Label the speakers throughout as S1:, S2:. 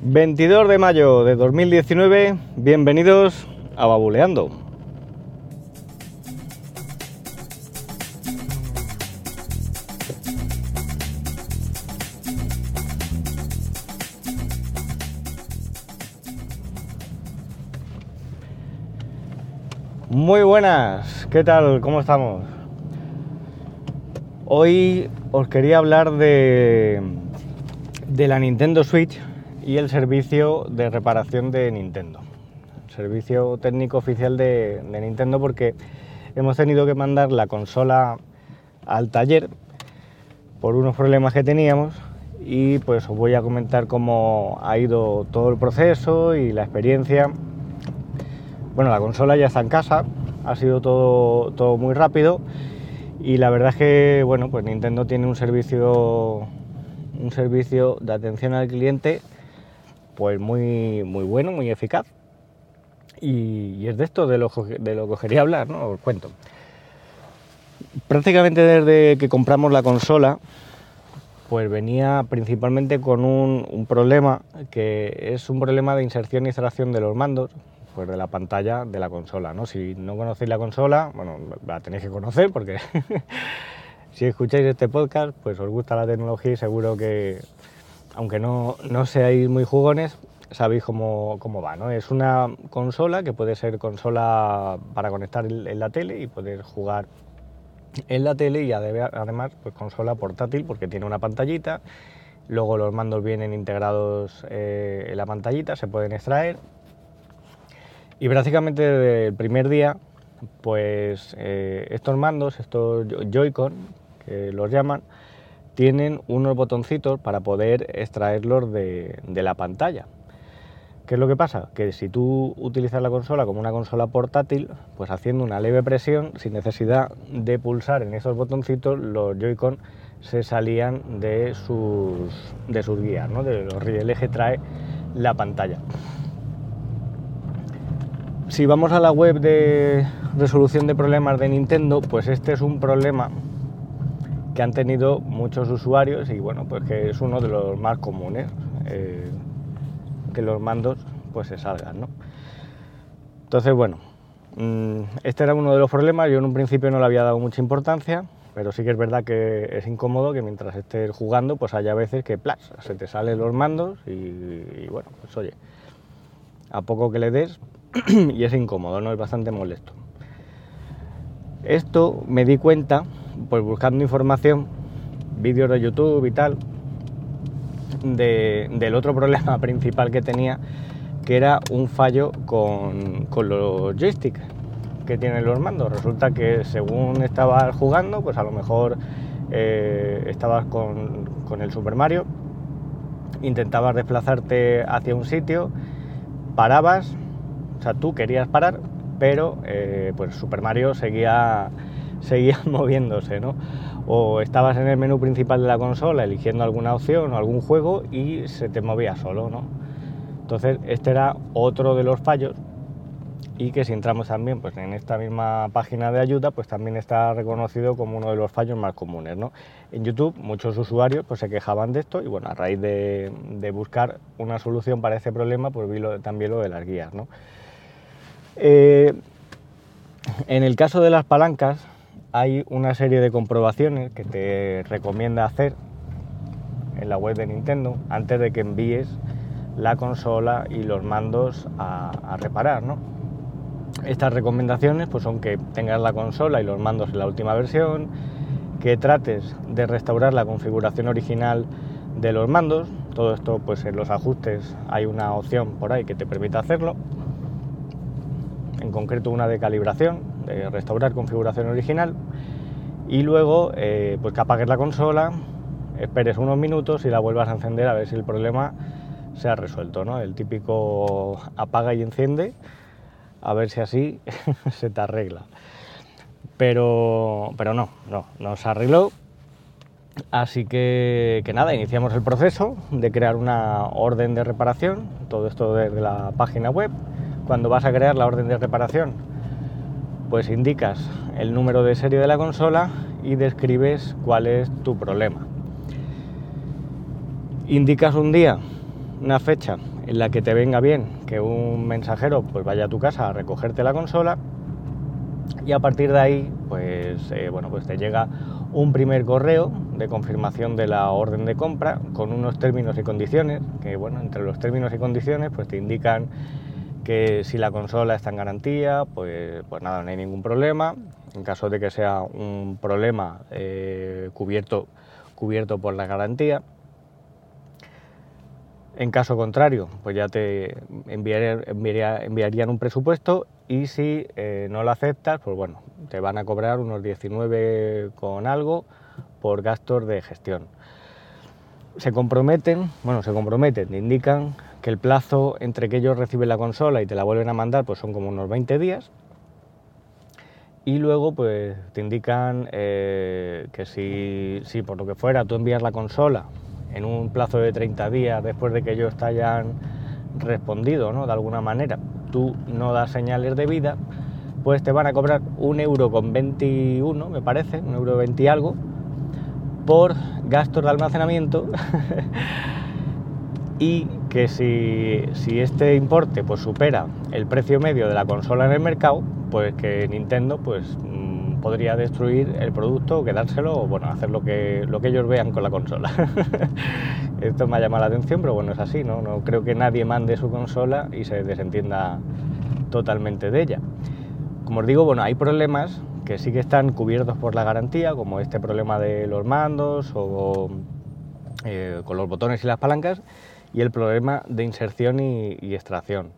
S1: 22 de mayo de 2019, bienvenidos a Babuleando. Muy buenas, ¿qué tal? ¿Cómo estamos? Hoy os quería hablar de, de la Nintendo Switch y el servicio de reparación de Nintendo. Servicio técnico oficial de, Nintendo porque hemos tenido que mandar la consola al taller por unos problemas que teníamos y pues os voy a comentar cómo ha ido todo el proceso y la experiencia. Bueno, la consola ya está en casa, ha sido todo, todo muy rápido y la verdad es que bueno, pues Nintendo tiene un servicio un servicio de atención al cliente pues muy, muy bueno, muy eficaz. Y, es de esto de lo, de lo que os quería hablar, ¿no? Os cuento. Prácticamente desde que compramos la consola, pues venía principalmente con un, problema que es un problema de inserción y extracción de los mandos, pues de la pantalla de la consola, ¿no? Si no conocéis la consola, bueno, la tenéis que conocer porque si escucháis este podcast, pues os gusta la tecnología y seguro que aunque no, seáis muy jugones, sabéis cómo, va. ¿no? Es una consola que puede ser consola para conectar en la tele y poder jugar en la tele y además pues consola portátil porque tiene una pantallita. Luego los mandos vienen integrados eh, en la pantallita, se pueden extraer. Y prácticamente desde el primer día, pues eh, estos mandos, estos Joy-Con, que los llaman, tienen unos botoncitos para poder extraerlos de, la pantalla. ¿Qué es lo que pasa? Que si tú utilizas la consola como una consola portátil, pues haciendo una leve presión, sin necesidad de pulsar en esos botoncitos, los Joy-Con se salían de sus, de sus guías, ¿no? de los rieles que trae la pantalla. Si vamos a la web de resolución de problemas de Nintendo, pues este es un problema que han tenido muchos usuarios y bueno, pues que es uno de los más comunes, eh, que los mandos pues se salgan, ¿no? Entonces, bueno, mm, este era uno de los problemas, yo en un principio no le había dado mucha importancia, pero sí que es verdad que es incómodo que mientras estés jugando, pues haya veces que plas, se te salen los mandos y, y bueno, pues oye, a poco que le des y es incómodo, ¿no? Es bastante molesto. Esto me di cuenta pues buscando información, vídeos de YouTube y tal, del otro problema principal que tenía, que era un fallo con, los joysticks que tienen los mandos. Resulta que según estabas jugando, pues a lo mejor eh, estabas con, con, el Super Mario, intentabas desplazarte hacia un sitio, parabas, o sea, tú querías parar, pero eh, pues Super Mario seguía seguía moviéndose, ¿no? O estabas en el menú principal de la consola eligiendo alguna opción o algún juego y se te movía solo, ¿no? Entonces, este era otro de los fallos y que si entramos también pues, en esta misma página de ayuda, pues también está reconocido como uno de los fallos más comunes. ¿no? En YouTube muchos usuarios pues, se quejaban de esto y bueno, a raíz de, buscar una solución para ese problema, pues vi también lo de las guías. ¿no? Eh, en el caso de las palancas, hay una serie de comprobaciones que te recomienda hacer en la web de Nintendo antes de que envíes la consola y los mandos a, reparar. ¿no? Estas recomendaciones pues, son que tengas la consola y los mandos en la última versión, que trates de restaurar la configuración original de los mandos. Todo esto pues en los ajustes hay una opción por ahí que te permite hacerlo. En concreto una de calibración, de restaurar configuración original y luego eh, pues que apagues la consola, esperes unos minutos y la vuelvas a encender a ver si el problema se ha resuelto, ¿no? El típico apaga y enciende, a ver si así se te arregla. Pero, pero no, no, no se arregló. Así que, que nada, iniciamos el proceso de crear una orden de reparación, todo esto desde la página web. Cuando vas a crear la orden de reparación, pues indicas el número de serie de la consola y describes cuál es tu problema. Indicas un día una fecha en la que te venga bien que un mensajero pues vaya a tu casa a recogerte la consola y a partir de ahí pues eh, bueno pues te llega un primer correo de confirmación de la orden de compra con unos términos y condiciones que bueno entre los términos y condiciones pues te indican que si la consola está en garantía pues pues nada no hay ningún problema en caso de que sea un problema eh, cubierto cubierto por la garantía en caso contrario, pues ya te enviarían un presupuesto y si eh, no lo aceptas, pues bueno, te van a cobrar unos 19 con algo por gastos de gestión. Se comprometen, bueno, se comprometen, te indican que el plazo entre que ellos reciben la consola y te la vuelven a mandar, pues son como unos 20 días. Y luego, pues te indican eh, que si, si por lo que fuera tú envías la consola en un plazo de 30 días después de que ellos te hayan respondido, ¿no? De alguna manera, tú no das señales de vida, pues te van a cobrar un euro con 21, me parece, un euro 20 y algo, por gastos de almacenamiento y que si, si, este importe pues supera el precio medio de la consola en el mercado, pues que Nintendo pues podría destruir el producto quedárselo o bueno, hacer lo que, lo que ellos vean con la consola. Esto me ha llamado la atención, pero bueno, es así, ¿no? No creo que nadie mande su consola y se desentienda totalmente de ella. Como os digo, bueno, hay problemas que sí que están cubiertos por la garantía, como este problema de los mandos o eh, con los botones y las palancas, y el problema de inserción y extracción.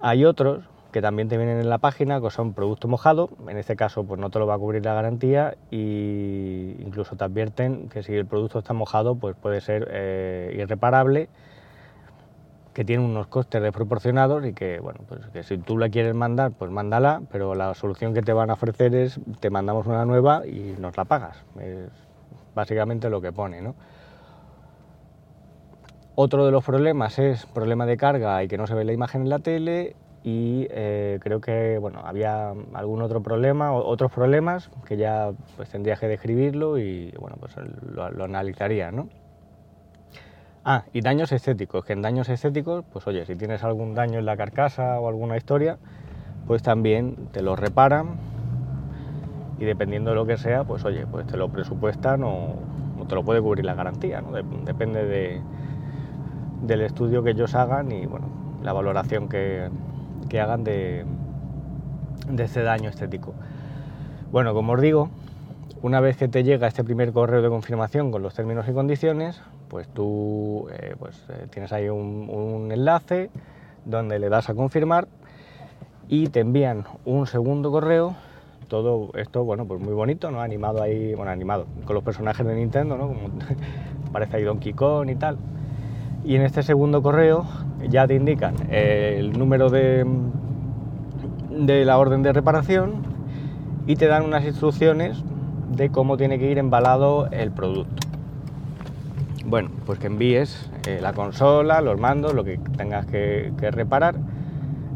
S1: Hay otros que también te vienen en la página, que son producto mojado, en este caso pues no te lo va a cubrir la garantía y incluso te advierten que si el producto está mojado pues puede ser eh, irreparable, que tiene unos costes desproporcionados y que bueno pues que si tú la quieres mandar pues mándala, pero la solución que te van a ofrecer es te mandamos una nueva y nos la pagas, es básicamente lo que pone, ¿no? Otro de los problemas es problema de carga y que no se ve la imagen en la tele y eh, creo que bueno, había algún otro problema, otros problemas que ya pues tendría que describirlo y bueno, pues lo, analizaría, ¿no? Ah, y daños estéticos, que en daños estéticos, pues oye, si tienes algún daño en la carcasa o alguna historia, pues también te lo reparan y dependiendo de lo que sea, pues oye, pues te lo presupuestan o, te lo puede cubrir la garantía, ¿no? Depende de, del estudio que ellos hagan y bueno, la valoración que, que hagan de, de ese daño estético. Bueno, como os digo, una vez que te llega este primer correo de confirmación con los términos y condiciones, pues tú eh, pues, eh, tienes ahí un, enlace donde le das a confirmar y te envían un segundo correo. Todo esto, bueno, pues muy bonito, ¿no? Animado ahí, bueno, animado, con los personajes de Nintendo, ¿no? Como parece ahí Donkey Kong y tal. Y en este segundo correo ya te indican el número de, de la orden de reparación y te dan unas instrucciones de cómo tiene que ir embalado el producto. Bueno, pues que envíes eh, la consola, los mandos, lo que tengas que, reparar.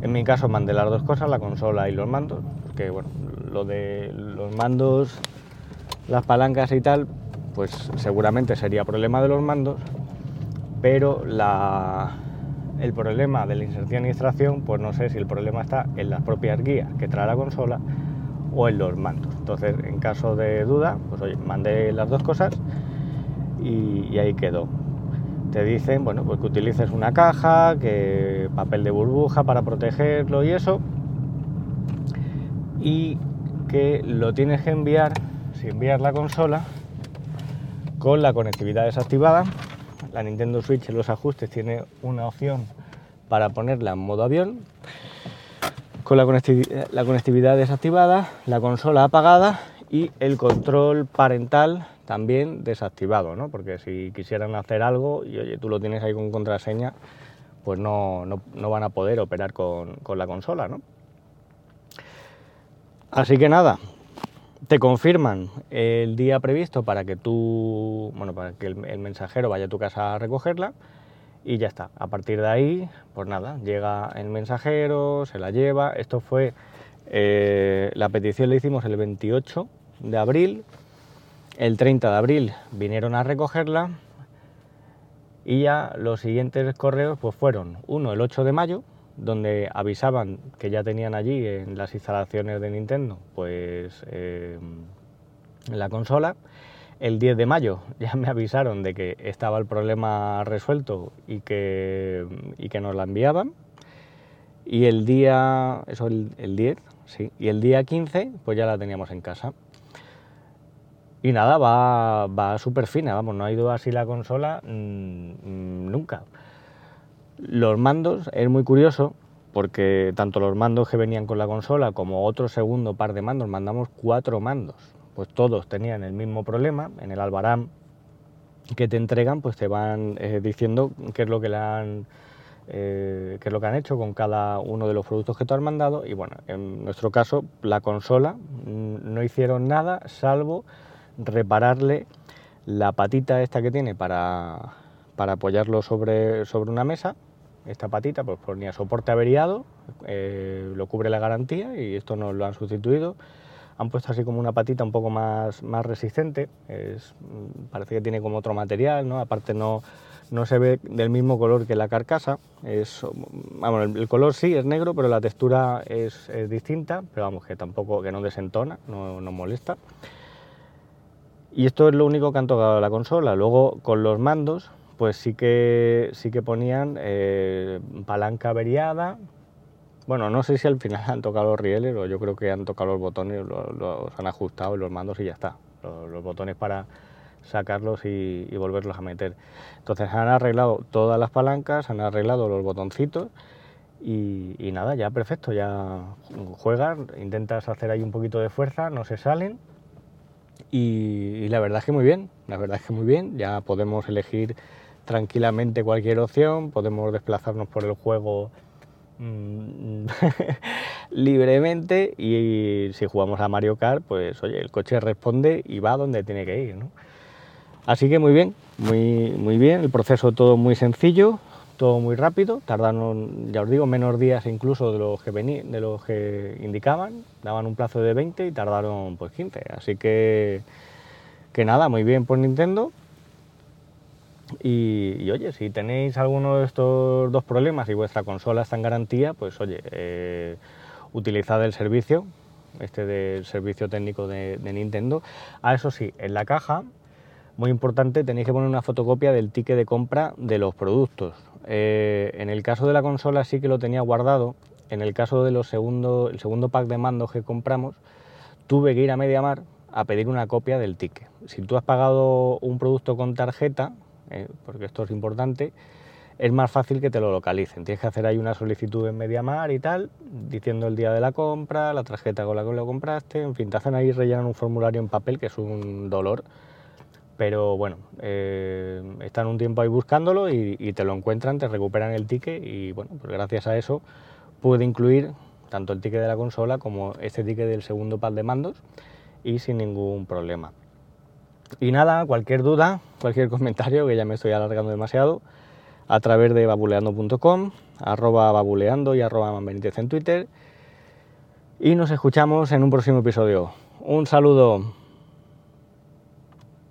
S1: En mi caso mandé las dos cosas, la consola y los mandos, porque bueno, lo de los mandos, las palancas y tal, pues seguramente sería problema de los mandos, pero el problema de la inserción y extracción, pues no sé si el problema está en las propias guías que trae la consola o en los mandos. Entonces, en caso de duda, pues oye, mandé las dos cosas y, ahí quedó. Te dicen, bueno, pues que utilices una caja, que papel de burbuja para protegerlo y eso. Y que lo tienes que enviar, si envías la consola, con la conectividad desactivada la Nintendo Switch en los ajustes tiene una opción para ponerla en modo avión, con la conectividad, desactivada, la consola apagada y el control parental también desactivado, ¿no? porque si quisieran hacer algo y oye, tú lo tienes ahí con contraseña, pues no, van a poder operar con, con la consola. ¿no? Así que nada, te confirman el día previsto para que tú, bueno, para que el, mensajero vaya a tu casa a recogerla y ya está. A partir de ahí, pues nada, llega el mensajero, se la lleva. Esto fue, eh, la petición la hicimos el 28 de abril. El 30 de abril vinieron a recogerla Y ya los siguientes correos pues fueron uno el 8 de mayo, donde avisaban que ya tenían allí en las instalaciones de Nintendo pues eh, la consola. El 10 de mayo ya me avisaron de que estaba el problema resuelto y que, y que nos la enviaban. Y el día, eso el, el 10, sí, y el día 15 pues ya la teníamos en casa. Y nada, va, va súper fina, vamos, no ha ido así la consola mmm, nunca. Los mandos es muy curioso porque tanto los mandos que venían con la consola como otro segundo par de mandos, mandamos cuatro mandos, pues todos tenían el mismo problema, en el albarán que te entregan pues te van eh, diciendo qué es lo que han eh, qué es lo que han hecho con cada uno de los productos que tú has mandado y bueno, en nuestro caso la consola mm, no hicieron nada salvo repararle la patita esta que tiene para, para apoyarlo sobre, sobre una mesa. Esta patita pues ponía soporte averiado, eh, lo cubre la garantía y esto nos lo han sustituido. Han puesto así como una patita un poco más, más resistente, es, parece que tiene como otro material, ¿no? aparte no, no se ve del mismo color que la carcasa. Es, vamos, el, color sí es negro, pero la textura es, es, distinta, pero vamos, que tampoco, que no desentona, no, no molesta. Y esto es lo único que han tocado la consola. Luego con los mandos, pues sí que, sí que ponían eh, palanca averiada. Bueno, no sé si al final han tocado los rieles o yo creo que han tocado los botones, los, han ajustado los mandos y ya está. Los, botones para sacarlos y, volverlos a meter. Entonces han arreglado todas las palancas, han arreglado los botoncitos y, y nada, ya perfecto, ya juegas, intentas hacer ahí un poquito de fuerza, no se salen y, y, la verdad es que muy bien, la verdad es que muy bien, ya podemos elegir tranquilamente cualquier opción, podemos desplazarnos por el juego mmm, libremente y si jugamos a Mario Kart, pues oye, el coche responde y va donde tiene que ir. Así que muy bien, muy, muy bien, el proceso todo muy sencillo, todo muy rápido, tardaron, ya os digo, menos días incluso de los que de los que indicaban, daban un plazo de 20 y tardaron pues 15, así que que nada, muy bien por Nintendo. Y, oye, si tenéis alguno de estos dos problemas y vuestra consola está en garantía, pues oye, eh, utilizad el servicio, este del servicio técnico de, Nintendo. Ah, eso sí, en la caja muy importante, tenéis que poner una fotocopia del ticket de compra de los productos. Eh, en el caso de la consola sí que lo tenía guardado. En el caso de los segundo, segundo pack de mandos que compramos, tuve que ir a MediaMar a pedir una copia del ticket. Si tú has pagado un producto con tarjeta, eh, porque esto es importante, es más fácil que te lo localicen. Tienes que hacer ahí una solicitud en MediaMar y tal, diciendo el día de la compra, la tarjeta con la que lo compraste, en fin, te hacen ahí rellenar un formulario en papel que es un dolor pero bueno, eh, están un tiempo ahí buscándolo y, y, te lo encuentran, te recuperan el ticket y bueno, pues gracias a eso puede incluir tanto el ticket de la consola como este ticket del segundo pad de mandos y sin ningún problema. Y nada, cualquier duda, cualquier comentario, que ya me estoy alargando demasiado, a través de babuleando.com, arroba babuleando y arroba manbenítez en Twitter. Y nos escuchamos en un próximo episodio. Un saludo.